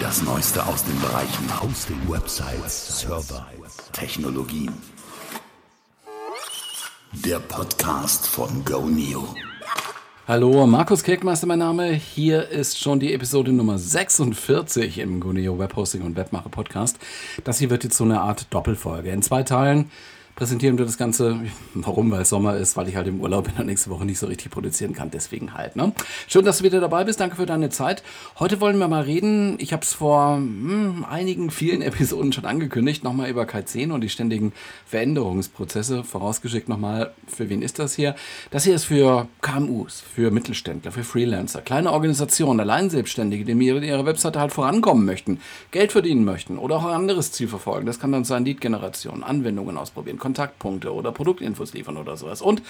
Das Neueste aus den Bereichen Hosting, Websites, Server, Technologien. Der Podcast von GoNeo. Hallo, Markus Kirkmeister mein Name. Hier ist schon die Episode Nummer 46 im GoNeo Webhosting und Webmacher Podcast. Das hier wird jetzt so eine Art Doppelfolge. In zwei Teilen präsentieren wir das Ganze. Warum? Weil es Sommer ist, weil ich halt im Urlaub bin und nächste Woche nicht so richtig produzieren kann. Deswegen halt. Ne? Schön, dass du wieder dabei bist. Danke für deine Zeit. Heute wollen wir mal reden. Ich habe es vor hm, einigen, vielen Episoden schon angekündigt. Nochmal über K10 und die ständigen Veränderungsprozesse. Vorausgeschickt nochmal, für wen ist das hier? Das hier ist für KMUs, für Mittelständler, für Freelancer, kleine Organisationen, Alleinselbstständige, die mit ihrer Webseite halt vorankommen möchten, Geld verdienen möchten oder auch ein anderes Ziel verfolgen. Das kann dann sein Lead-Generation, Anwendungen ausprobieren, Kontaktpunkte oder Produktinfos liefern oder sowas. Und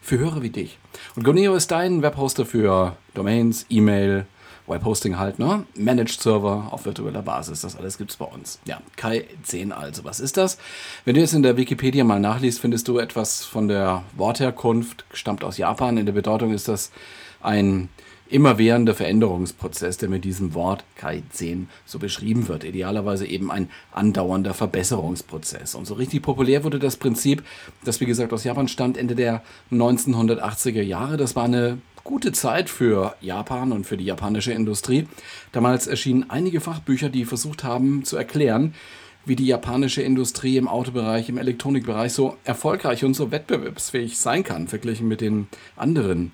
für Hörer wie dich. Und Goneo ist dein Webhoster für Domains, E-Mail, Webhosting halt, ne? Managed Server auf virtueller Basis. Das alles gibt es bei uns. Ja, Kai 10 also. Was ist das? Wenn du jetzt in der Wikipedia mal nachliest, findest du etwas von der Wortherkunft, stammt aus Japan. In der Bedeutung ist das ein immerwährender Veränderungsprozess, der mit diesem Wort Kai-10 so beschrieben wird. Idealerweise eben ein andauernder Verbesserungsprozess. Und so richtig populär wurde das Prinzip, das wie gesagt aus Japan stammt, Ende der 1980er Jahre. Das war eine gute Zeit für Japan und für die japanische Industrie. Damals erschienen einige Fachbücher, die versucht haben zu erklären, wie die japanische Industrie im Autobereich, im Elektronikbereich so erfolgreich und so wettbewerbsfähig sein kann, verglichen mit den anderen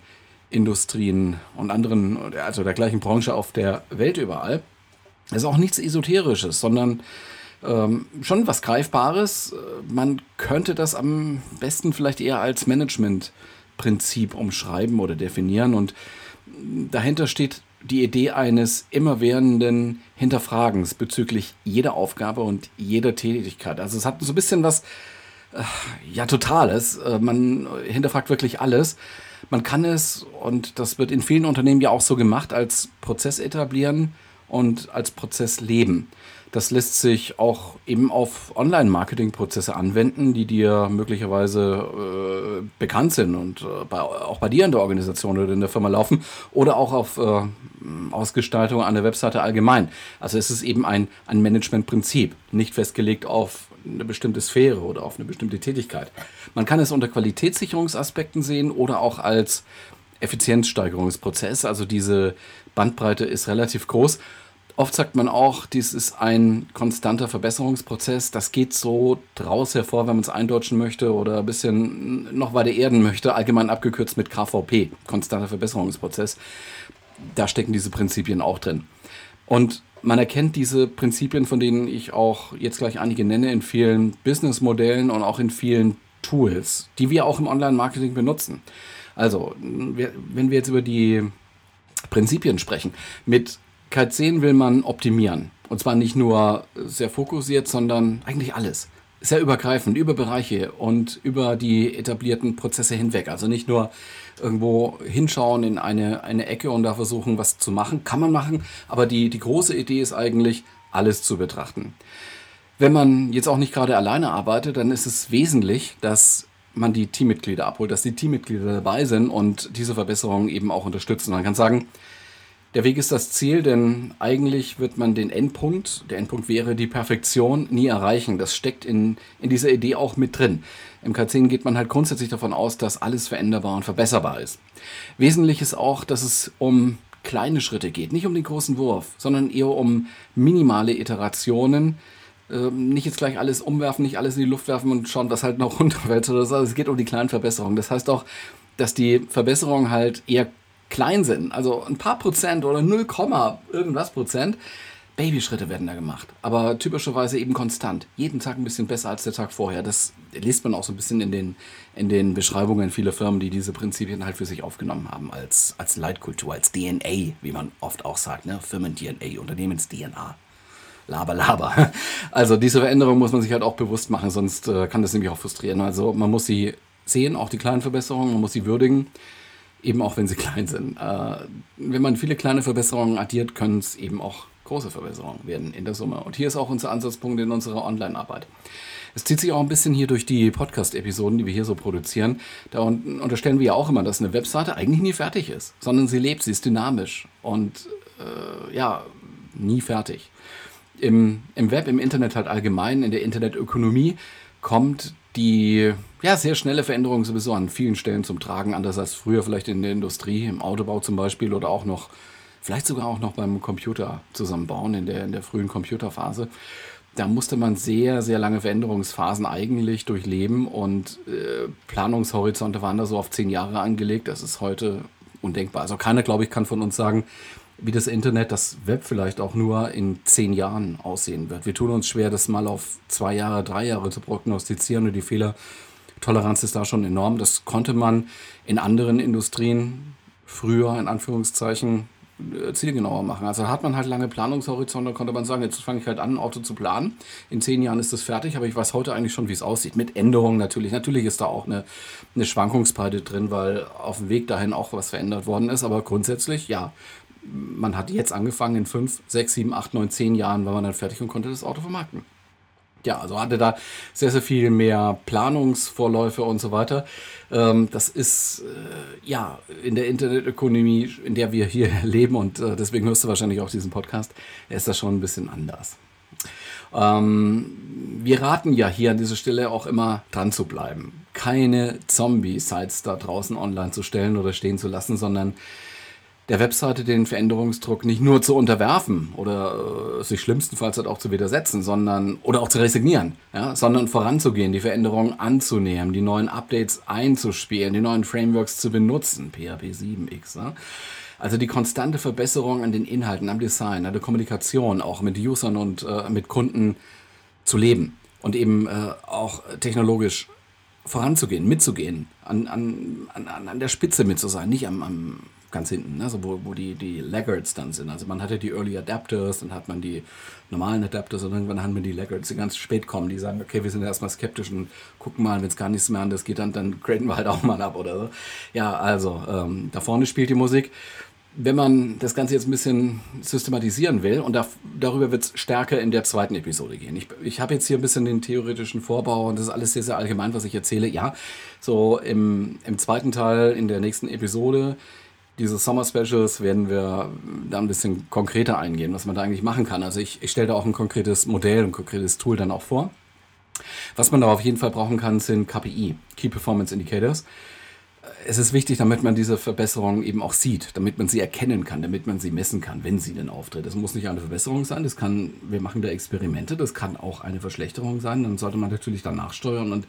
Industrien und anderen, also der gleichen Branche auf der Welt überall. Das ist auch nichts Esoterisches, sondern ähm, schon was Greifbares. Man könnte das am besten vielleicht eher als Managementprinzip umschreiben oder definieren. Und dahinter steht die Idee eines immerwährenden Hinterfragens bezüglich jeder Aufgabe und jeder Tätigkeit. Also es hat so ein bisschen was, äh, ja, Totales. Äh, man hinterfragt wirklich alles. Man kann es, und das wird in vielen Unternehmen ja auch so gemacht, als Prozess etablieren und als Prozess leben. Das lässt sich auch eben auf Online-Marketing-Prozesse anwenden, die dir möglicherweise äh, bekannt sind und äh, bei, auch bei dir in der Organisation oder in der Firma laufen oder auch auf äh, Ausgestaltung einer Webseite allgemein. Also es ist eben ein, ein Management-Prinzip, nicht festgelegt auf eine bestimmte Sphäre oder auf eine bestimmte Tätigkeit. Man kann es unter Qualitätssicherungsaspekten sehen oder auch als Effizienzsteigerungsprozess. Also diese Bandbreite ist relativ groß. Oft sagt man auch, dies ist ein konstanter Verbesserungsprozess. Das geht so draus hervor, wenn man es eindeutschen möchte oder ein bisschen noch weiter erden möchte, allgemein abgekürzt mit KVP, konstanter Verbesserungsprozess. Da stecken diese Prinzipien auch drin. Und man erkennt diese Prinzipien, von denen ich auch jetzt gleich einige nenne, in vielen Businessmodellen und auch in vielen Tools, die wir auch im Online-Marketing benutzen. Also, wenn wir jetzt über die Prinzipien sprechen, mit K10 will man optimieren. Und zwar nicht nur sehr fokussiert, sondern eigentlich alles. Sehr übergreifend, über Bereiche und über die etablierten Prozesse hinweg. Also nicht nur irgendwo hinschauen in eine, eine Ecke und da versuchen, was zu machen. Kann man machen, aber die, die große Idee ist eigentlich, alles zu betrachten. Wenn man jetzt auch nicht gerade alleine arbeitet, dann ist es wesentlich, dass man die Teammitglieder abholt, dass die Teammitglieder dabei sind und diese Verbesserungen eben auch unterstützen. Man kann sagen, der Weg ist das Ziel, denn eigentlich wird man den Endpunkt, der Endpunkt wäre die Perfektion, nie erreichen. Das steckt in, in dieser Idee auch mit drin. Im K10 geht man halt grundsätzlich davon aus, dass alles veränderbar und verbesserbar ist. Wesentlich ist auch, dass es um kleine Schritte geht, nicht um den großen Wurf, sondern eher um minimale Iterationen. Ähm, nicht jetzt gleich alles umwerfen, nicht alles in die Luft werfen und schauen, was halt noch runterfällt oder so. Es geht um die kleinen Verbesserungen. Das heißt auch, dass die Verbesserungen halt eher klein sind, also ein paar Prozent oder 0, irgendwas Prozent, Babyschritte werden da gemacht. Aber typischerweise eben konstant. Jeden Tag ein bisschen besser als der Tag vorher. Das liest man auch so ein bisschen in den, in den Beschreibungen vieler Firmen, die diese Prinzipien halt für sich aufgenommen haben. Als, als Leitkultur, als DNA, wie man oft auch sagt. Ne? Firmen-DNA, Unternehmens-DNA. Laber, laber. Also diese Veränderung muss man sich halt auch bewusst machen, sonst äh, kann das nämlich auch frustrieren. Also man muss sie sehen, auch die kleinen Verbesserungen, man muss sie würdigen eben auch wenn sie klein sind. Äh, wenn man viele kleine Verbesserungen addiert, können es eben auch große Verbesserungen werden in der Summe. Und hier ist auch unser Ansatzpunkt in unserer Online-Arbeit. Es zieht sich auch ein bisschen hier durch die Podcast-Episoden, die wir hier so produzieren. Da unterstellen wir ja auch immer, dass eine Webseite eigentlich nie fertig ist, sondern sie lebt, sie ist dynamisch. Und äh, ja, nie fertig. Im, Im Web, im Internet halt allgemein, in der Internetökonomie kommt die ja, sehr schnelle Veränderung sowieso an vielen Stellen zum Tragen, anders als früher vielleicht in der Industrie, im Autobau zum Beispiel oder auch noch, vielleicht sogar auch noch beim Computer zusammenbauen, in der, in der frühen Computerphase. Da musste man sehr, sehr lange Veränderungsphasen eigentlich durchleben und äh, Planungshorizonte waren da so auf zehn Jahre angelegt. Das ist heute undenkbar. Also keiner, glaube ich, kann von uns sagen, wie das Internet, das Web vielleicht auch nur in zehn Jahren aussehen wird. Wir tun uns schwer, das mal auf zwei Jahre, drei Jahre zu prognostizieren und die Fehlertoleranz ist da schon enorm. Das konnte man in anderen Industrien früher, in Anführungszeichen, äh, zielgenauer machen. Also hat man halt lange Planungshorizonte, konnte man sagen, jetzt fange ich halt an, ein Auto zu planen. In zehn Jahren ist das fertig, aber ich weiß heute eigentlich schon, wie es aussieht. Mit Änderungen natürlich. Natürlich ist da auch eine, eine Schwankungsbreite drin, weil auf dem Weg dahin auch was verändert worden ist. Aber grundsätzlich, ja, man hat jetzt angefangen, in fünf, sechs, sieben, acht, neun, zehn Jahren war man dann fertig und konnte das Auto vermarkten. Ja, also hatte da sehr, sehr viel mehr Planungsvorläufe und so weiter. Ähm, das ist äh, ja in der Internetökonomie, in der wir hier leben und äh, deswegen hörst du wahrscheinlich auch diesen Podcast, ist das schon ein bisschen anders. Ähm, wir raten ja hier an dieser Stelle auch immer dran zu bleiben. Keine Zombie-Sites da draußen online zu stellen oder stehen zu lassen, sondern der Webseite den Veränderungsdruck nicht nur zu unterwerfen oder äh, sich schlimmstenfalls halt auch zu widersetzen, sondern oder auch zu resignieren, ja, sondern voranzugehen, die Veränderungen anzunehmen, die neuen Updates einzuspielen, die neuen Frameworks zu benutzen, PHP 7x. Ja. Also die konstante Verbesserung an den Inhalten, am Design, an der Kommunikation, auch mit Usern und äh, mit Kunden zu leben und eben äh, auch technologisch voranzugehen, mitzugehen, an, an, an, an der Spitze mit zu sein, nicht am, am ganz hinten, ne? so wo, wo die, die Laggards dann sind. Also man hatte die Early Adapters, dann hat man die normalen Adapters und irgendwann haben wir die Laggards, die ganz spät kommen, die sagen, okay, wir sind erstmal skeptisch und gucken mal, wenn es gar nichts mehr anders geht, dann, dann graden wir halt auch mal ab oder so. Ja, also ähm, da vorne spielt die Musik. Wenn man das Ganze jetzt ein bisschen systematisieren will, und da, darüber wird es stärker in der zweiten Episode gehen. Ich, ich habe jetzt hier ein bisschen den theoretischen Vorbau und das ist alles sehr, sehr allgemein, was ich erzähle. Ja, so im, im zweiten Teil, in der nächsten Episode, diese Summer Specials werden wir da ein bisschen konkreter eingehen, was man da eigentlich machen kann. Also ich, ich stelle da auch ein konkretes Modell, ein konkretes Tool dann auch vor. Was man da auf jeden Fall brauchen kann, sind KPI, Key Performance Indicators es ist wichtig, damit man diese Verbesserungen eben auch sieht, damit man sie erkennen kann, damit man sie messen kann, wenn sie denn auftritt. Es muss nicht eine Verbesserung sein, das kann, wir machen da Experimente, das kann auch eine Verschlechterung sein, dann sollte man natürlich danach steuern und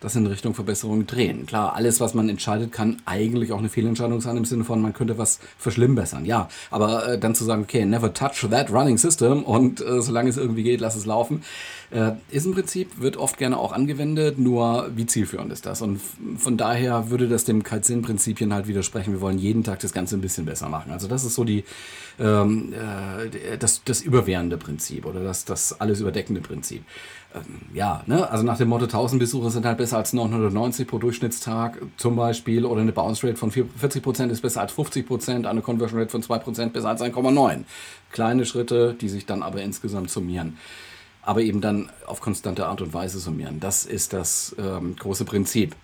das in Richtung Verbesserung drehen. Klar, alles, was man entscheidet, kann eigentlich auch eine Fehlentscheidung sein, im Sinne von, man könnte was verschlimmbessern, ja. Aber äh, dann zu sagen, okay, never touch that running system und äh, solange es irgendwie geht, lass es laufen, äh, ist im Prinzip, wird oft gerne auch angewendet, nur wie zielführend ist das? Und von daher würde das dem Kalt-Sinn-Prinzipien halt widersprechen. Wir wollen jeden Tag das Ganze ein bisschen besser machen. Also das ist so die, ähm, äh, das, das überwehrende Prinzip oder das, das alles überdeckende Prinzip. Ähm, ja, ne? also nach dem Motto 1000 Besucher sind halt besser als 990 pro Durchschnittstag zum Beispiel oder eine Bounce Rate von 40% ist besser als 50%, eine Conversion Rate von 2% besser als 1,9. Kleine Schritte, die sich dann aber insgesamt summieren aber eben dann auf konstante Art und Weise summieren. Das ist das ähm, große Prinzip.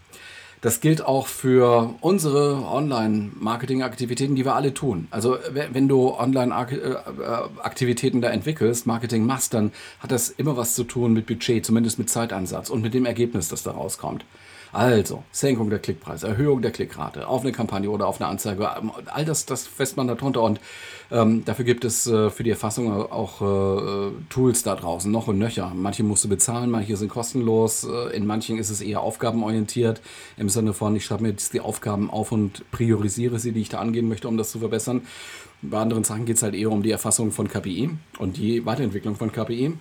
Das gilt auch für unsere Online-Marketing-Aktivitäten, die wir alle tun. Also wenn du Online-Aktivitäten da entwickelst, Marketing machst, dann hat das immer was zu tun mit Budget, zumindest mit Zeitansatz und mit dem Ergebnis, das da rauskommt. Also, Senkung der Klickpreise, Erhöhung der Klickrate auf eine Kampagne oder auf eine Anzeige, all das, das fässt man darunter und ähm, dafür gibt es äh, für die Erfassung auch äh, Tools da draußen, noch und nöcher. Manche musst du bezahlen, manche sind kostenlos, äh, in manchen ist es eher aufgabenorientiert, im Sinne von, ich schreibe mir jetzt die Aufgaben auf und priorisiere sie, die ich da angehen möchte, um das zu verbessern. Bei anderen Sachen geht es halt eher um die Erfassung von KPI und die Weiterentwicklung von KPI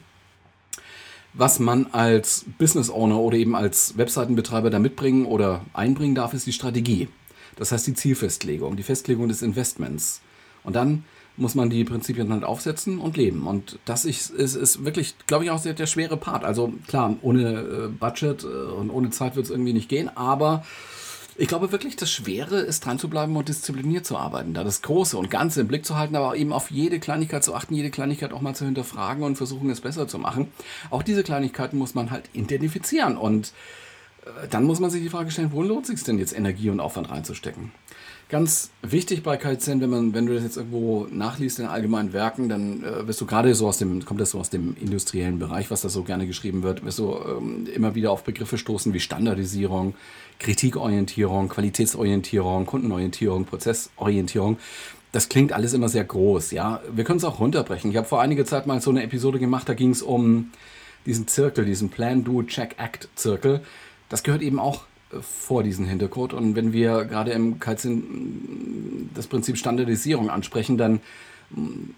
was man als Business Owner oder eben als Webseitenbetreiber da mitbringen oder einbringen darf, ist die Strategie. Das heißt die Zielfestlegung, die Festlegung des Investments. Und dann muss man die Prinzipien halt aufsetzen und leben. Und das ist, ist, ist wirklich, glaube ich, auch der, der schwere Part. Also klar, ohne äh, Budget äh, und ohne Zeit wird es irgendwie nicht gehen, aber ich glaube wirklich, das Schwere ist dran zu bleiben und diszipliniert zu arbeiten, da das Große und Ganze im Blick zu halten, aber eben auf jede Kleinigkeit zu achten, jede Kleinigkeit auch mal zu hinterfragen und versuchen, es besser zu machen. Auch diese Kleinigkeiten muss man halt identifizieren und äh, dann muss man sich die Frage stellen, wo lohnt es sich denn jetzt Energie und Aufwand reinzustecken? Ganz wichtig bei Kaizen, wenn man, wenn du das jetzt irgendwo nachliest in allgemeinen Werken, dann äh, wirst du gerade so aus dem, kommt das so aus dem industriellen Bereich, was da so gerne geschrieben wird, wirst du ähm, immer wieder auf Begriffe stoßen wie Standardisierung, Kritikorientierung, Qualitätsorientierung, Kundenorientierung, Prozessorientierung. Das klingt alles immer sehr groß, ja. Wir können es auch runterbrechen. Ich habe vor einiger Zeit mal so eine Episode gemacht, da ging es um diesen Zirkel, diesen Plan, Do, Check, Act Zirkel. Das gehört eben auch vor diesen Hintergrund. Und wenn wir gerade im Kaizen das Prinzip Standardisierung ansprechen, dann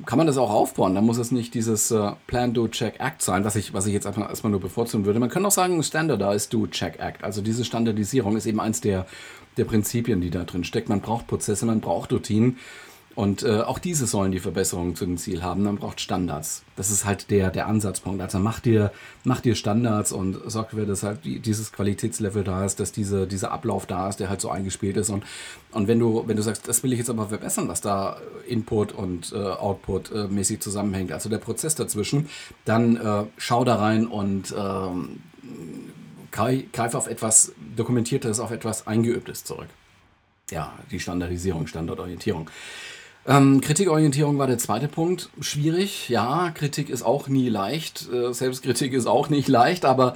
kann man das auch aufbauen. Da muss es nicht dieses äh, Plan, Do, Check, Act sein, was ich, was ich jetzt erstmal, erstmal nur bevorzugen würde. Man kann auch sagen, Standardize, Do, Check, Act. Also diese Standardisierung ist eben eins der, der Prinzipien, die da drin steckt. Man braucht Prozesse, man braucht Routinen. Und äh, auch diese sollen die Verbesserungen dem Ziel haben. Man braucht Standards. Das ist halt der, der Ansatzpunkt. Also mach dir, mach dir Standards und sorg dafür, dass halt die, dieses Qualitätslevel da ist, dass diese, dieser Ablauf da ist, der halt so eingespielt ist. Und, und wenn du, wenn du sagst, das will ich jetzt aber verbessern, was da Input und äh, Output äh, mäßig zusammenhängt, also der Prozess dazwischen, dann äh, schau da rein und ähm, greif auf etwas Dokumentiertes, auf etwas Eingeübtes zurück. Ja, die Standardisierung, Standardorientierung. Ähm, Kritikorientierung war der zweite Punkt. Schwierig, ja, Kritik ist auch nie leicht. Äh, Selbstkritik ist auch nicht leicht, aber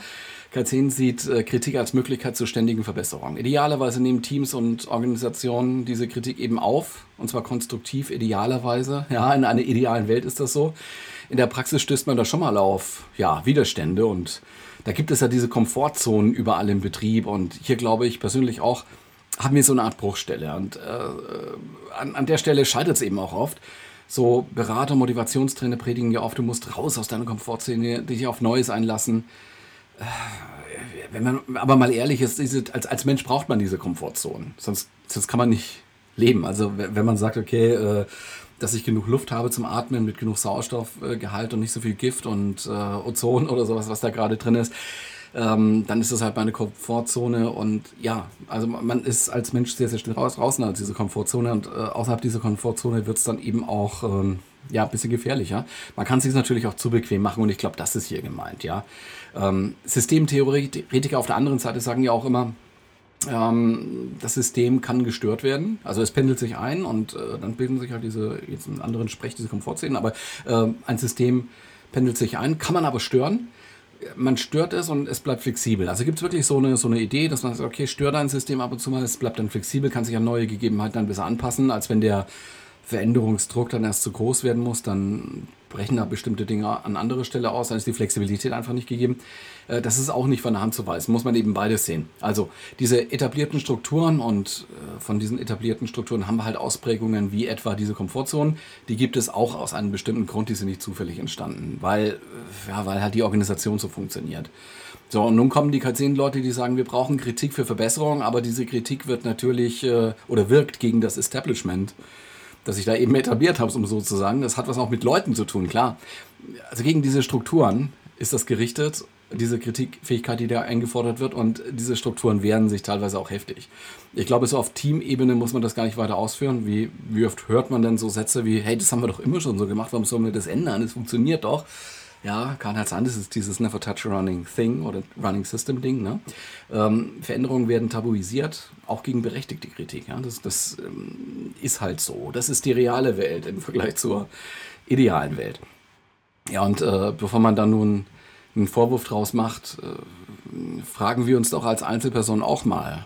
K10 sieht äh, Kritik als Möglichkeit zur ständigen Verbesserung. Idealerweise nehmen Teams und Organisationen diese Kritik eben auf, und zwar konstruktiv, idealerweise. Ja, in einer idealen Welt ist das so. In der Praxis stößt man da schon mal auf ja, Widerstände und da gibt es ja diese Komfortzonen überall im Betrieb und hier glaube ich persönlich auch, haben wir so eine Art Bruchstelle. Und äh, an, an der Stelle scheitert es eben auch oft. So Berater, Motivationstrainer predigen ja oft, du musst raus aus deiner Komfortzone, dich auf Neues einlassen. Äh, wenn man aber mal ehrlich ist, diese, als, als Mensch braucht man diese Komfortzone. Sonst, sonst kann man nicht leben. Also wenn man sagt, okay, äh, dass ich genug Luft habe zum Atmen mit genug Sauerstoffgehalt und nicht so viel Gift und äh, Ozon oder sowas, was da gerade drin ist, ähm, dann ist das halt meine Komfortzone und ja, also man ist als Mensch sehr, sehr schnell raus, draußen aus dieser Komfortzone und äh, außerhalb dieser Komfortzone wird es dann eben auch ähm, ja, ein bisschen gefährlicher. Man kann es sich natürlich auch zu bequem machen und ich glaube, das ist hier gemeint, ja. Ähm, Systemtheoretiker auf der anderen Seite sagen ja auch immer, ähm, das System kann gestört werden. Also es pendelt sich ein und äh, dann bilden sich halt diese, jetzt in anderen Sprech, diese Komfortzonen, aber äh, ein System pendelt sich ein, kann man aber stören man stört es und es bleibt flexibel. Also gibt es wirklich so eine, so eine Idee, dass man sagt, okay, stört ein System ab und zu mal, es bleibt dann flexibel, kann sich an neue Gegebenheiten dann besser anpassen, als wenn der Veränderungsdruck dann erst zu groß werden muss, dann brechen da bestimmte Dinge an anderer Stelle aus, dann ist die Flexibilität einfach nicht gegeben. Äh, das ist auch nicht von der Hand zu weisen, muss man eben beides sehen. Also diese etablierten Strukturen und äh, von diesen etablierten Strukturen haben wir halt Ausprägungen wie etwa diese Komfortzonen. Die gibt es auch aus einem bestimmten Grund, die sind nicht zufällig entstanden, weil, äh, ja, weil halt die Organisation so funktioniert. So, und nun kommen die K10-Leute, die sagen, wir brauchen Kritik für Verbesserung, aber diese Kritik wird natürlich oder wirkt gegen das Establishment das ich da eben etabliert habe, um so zu sagen. Das hat was auch mit Leuten zu tun, klar. Also gegen diese Strukturen ist das gerichtet, diese Kritikfähigkeit, die da eingefordert wird und diese Strukturen wehren sich teilweise auch heftig. Ich glaube, so auf Teamebene muss man das gar nicht weiter ausführen. Wie, wie oft hört man denn so Sätze wie, hey, das haben wir doch immer schon so gemacht, warum sollen wir das ändern? Es funktioniert doch. Ja, Karl-Heinz das ist dieses Never Touch Running Thing oder Running System Ding. Ne? Ähm, Veränderungen werden tabuisiert, auch gegen berechtigte Kritik. Ja? Das, das ähm, ist halt so. Das ist die reale Welt im Vergleich zur idealen Welt. Ja, und äh, bevor man dann nun einen Vorwurf draus macht, äh, fragen wir uns doch als Einzelperson auch mal,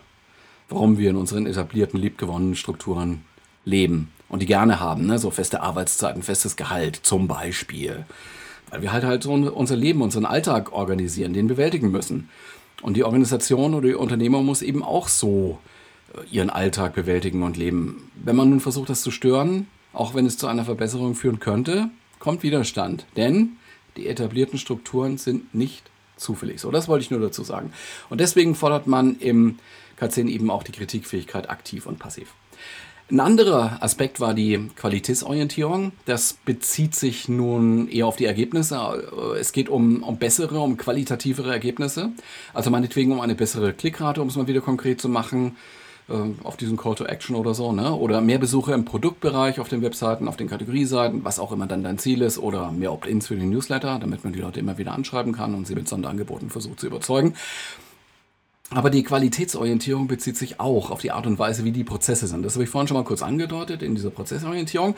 warum wir in unseren etablierten, liebgewonnenen Strukturen leben und die gerne haben. Ne? So feste Arbeitszeiten, festes Gehalt zum Beispiel. Weil wir halt halt so unser Leben, unseren Alltag organisieren, den bewältigen müssen. Und die Organisation oder die Unternehmer muss eben auch so äh, ihren Alltag bewältigen und leben. Wenn man nun versucht, das zu stören, auch wenn es zu einer Verbesserung führen könnte, kommt Widerstand. Denn die etablierten Strukturen sind nicht zufällig. So, das wollte ich nur dazu sagen. Und deswegen fordert man im K10 eben auch die Kritikfähigkeit aktiv und passiv. Ein anderer Aspekt war die Qualitätsorientierung. Das bezieht sich nun eher auf die Ergebnisse. Es geht um, um bessere, um qualitativere Ergebnisse. Also meinetwegen um eine bessere Klickrate, um es mal wieder konkret zu machen, äh, auf diesen Call to Action oder so. Ne? Oder mehr Besucher im Produktbereich auf den Webseiten, auf den Kategorieseiten, was auch immer dann dein Ziel ist. Oder mehr Opt-ins für den Newsletter, damit man die Leute immer wieder anschreiben kann und sie mit Sonderangeboten versucht zu überzeugen. Aber die Qualitätsorientierung bezieht sich auch auf die Art und Weise, wie die Prozesse sind. Das habe ich vorhin schon mal kurz angedeutet in dieser Prozessorientierung.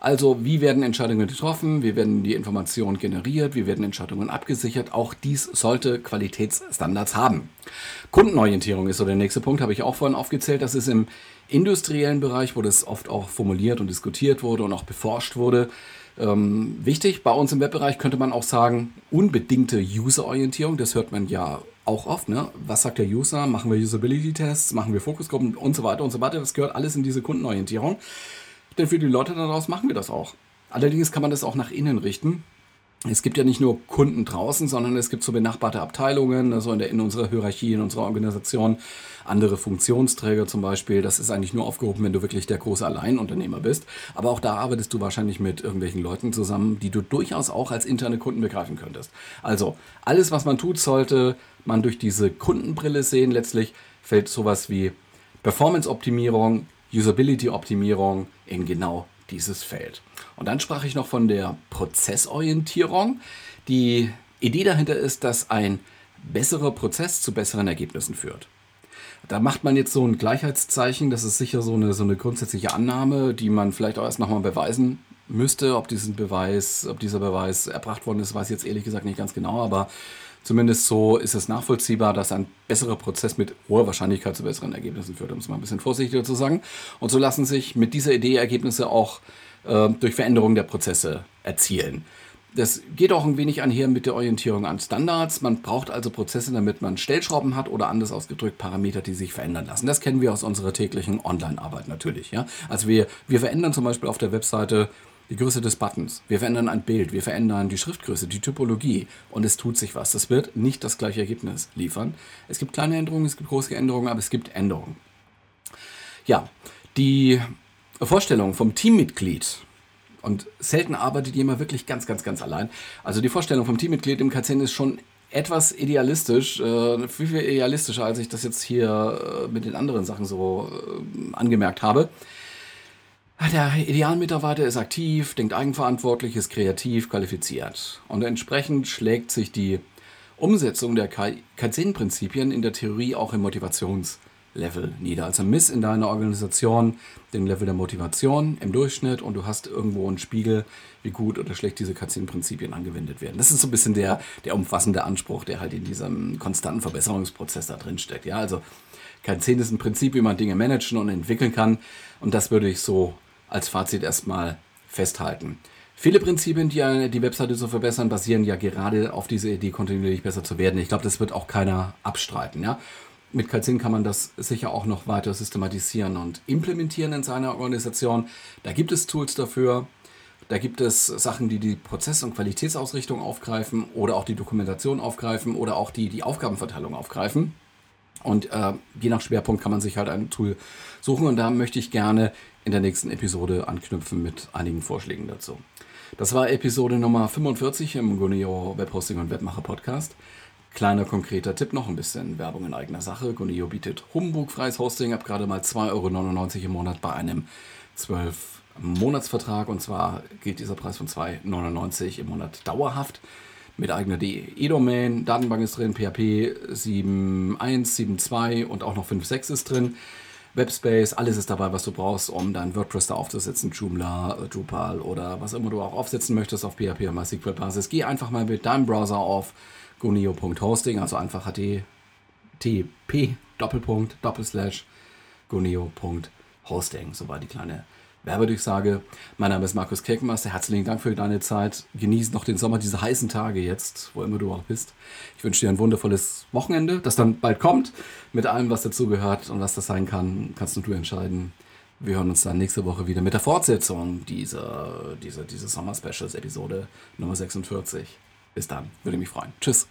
Also wie werden Entscheidungen getroffen, wie werden die Informationen generiert, wie werden Entscheidungen abgesichert. Auch dies sollte Qualitätsstandards haben. Kundenorientierung ist so der nächste Punkt, habe ich auch vorhin aufgezählt. Das ist im industriellen Bereich, wo das oft auch formuliert und diskutiert wurde und auch beforscht wurde. Ähm, wichtig, bei uns im Webbereich könnte man auch sagen, unbedingte User-Orientierung, das hört man ja auch oft. Ne? Was sagt der User? Machen wir Usability-Tests? Machen wir Fokusgruppen und so weiter und so weiter? Das gehört alles in diese Kundenorientierung. Denn für die Leute daraus machen wir das auch. Allerdings kann man das auch nach innen richten es gibt ja nicht nur Kunden draußen, sondern es gibt so benachbarte Abteilungen, also in, der, in unserer Hierarchie, in unserer Organisation, andere Funktionsträger zum Beispiel. Das ist eigentlich nur aufgehoben, wenn du wirklich der große Alleinunternehmer bist. Aber auch da arbeitest du wahrscheinlich mit irgendwelchen Leuten zusammen, die du durchaus auch als interne Kunden begreifen könntest. Also alles, was man tut, sollte man durch diese Kundenbrille sehen. Letztlich fällt sowas wie Performance-Optimierung, Usability-Optimierung in genau dieses Feld. Und dann sprach ich noch von der Prozessorientierung. Die Idee dahinter ist, dass ein besserer Prozess zu besseren Ergebnissen führt. Da macht man jetzt so ein Gleichheitszeichen, das ist sicher so eine, so eine grundsätzliche Annahme, die man vielleicht auch erst nochmal beweisen müsste. Ob, diesen Beweis, ob dieser Beweis erbracht worden ist, weiß ich jetzt ehrlich gesagt nicht ganz genau, aber zumindest so ist es nachvollziehbar, dass ein besserer Prozess mit hoher Wahrscheinlichkeit zu besseren Ergebnissen führt, um es mal ein bisschen vorsichtiger zu sagen. Und so lassen sich mit dieser Idee Ergebnisse auch äh, durch Veränderung der Prozesse erzielen. Das geht auch ein wenig einher mit der Orientierung an Standards. Man braucht also Prozesse, damit man Stellschrauben hat oder anders ausgedrückt Parameter, die sich verändern lassen. Das kennen wir aus unserer täglichen Online-Arbeit natürlich. Ja? Also wir, wir verändern zum Beispiel auf der Webseite die Größe des Buttons. Wir verändern ein Bild, wir verändern die Schriftgröße, die Typologie und es tut sich was. Das wird nicht das gleiche Ergebnis liefern. Es gibt kleine Änderungen, es gibt große Änderungen, aber es gibt Änderungen. Ja, die Vorstellung vom Teammitglied, und selten arbeitet jemand wirklich ganz, ganz, ganz allein. Also die Vorstellung vom Teammitglied im KZN ist schon etwas idealistisch, äh, viel, viel idealistischer, als ich das jetzt hier äh, mit den anderen Sachen so äh, angemerkt habe. Der Idealmitarbeiter ist aktiv, denkt eigenverantwortlich, ist kreativ, qualifiziert. Und entsprechend schlägt sich die Umsetzung der Kaizen-Prinzipien in der Theorie auch im Motivationslevel nieder. Also miss in deiner Organisation den Level der Motivation im Durchschnitt und du hast irgendwo einen Spiegel, wie gut oder schlecht diese Kaizen-Prinzipien angewendet werden. Das ist so ein bisschen der, der umfassende Anspruch, der halt in diesem konstanten Verbesserungsprozess da drin steckt. Ja, also Kaizen ist ein Prinzip, wie man Dinge managen und entwickeln kann. Und das würde ich so als Fazit erstmal festhalten. Viele Prinzipien, die die Webseite zu verbessern, basieren ja gerade auf dieser Idee, kontinuierlich besser zu werden. Ich glaube, das wird auch keiner abstreiten. Ja? Mit Kalzin kann man das sicher auch noch weiter systematisieren und implementieren in seiner Organisation. Da gibt es Tools dafür. Da gibt es Sachen, die die Prozess- und Qualitätsausrichtung aufgreifen oder auch die Dokumentation aufgreifen oder auch die, die Aufgabenverteilung aufgreifen. Und äh, je nach Schwerpunkt kann man sich halt ein Tool suchen. Und da möchte ich gerne in der nächsten Episode anknüpfen mit einigen Vorschlägen dazu. Das war Episode Nummer 45 im Gunio Webhosting und Webmacher Podcast. Kleiner konkreter Tipp, noch ein bisschen Werbung in eigener Sache. Gunio bietet Humbug-freies Hosting ab gerade mal 2,99 Euro im Monat bei einem 12-Monatsvertrag. Und zwar gilt dieser Preis von 2,99 im Monat dauerhaft mit eigener E-Domain. Datenbank ist drin, PHP 7.1, 7.2 und auch noch 5.6 ist drin. Webspace, alles ist dabei, was du brauchst, um dein WordPress da aufzusetzen, Joomla, äh, Drupal oder was immer du auch aufsetzen möchtest auf PHP oder MySQL-Basis. Geh einfach mal mit deinem Browser auf gunio.hosting, also einfach http Doppelpunkt. So war die kleine Werbedurchsage. Mein Name ist Markus Kirkenmeister. Herzlichen Dank für deine Zeit. Genieß noch den Sommer, diese heißen Tage jetzt, wo immer du auch bist. Ich wünsche dir ein wundervolles Wochenende, das dann bald kommt. Mit allem, was dazugehört und was das sein kann, kannst du entscheiden. Wir hören uns dann nächste Woche wieder mit der Fortsetzung dieser, dieser, dieser Sommer-Specials-Episode Nummer 46. Bis dann, würde mich freuen. Tschüss.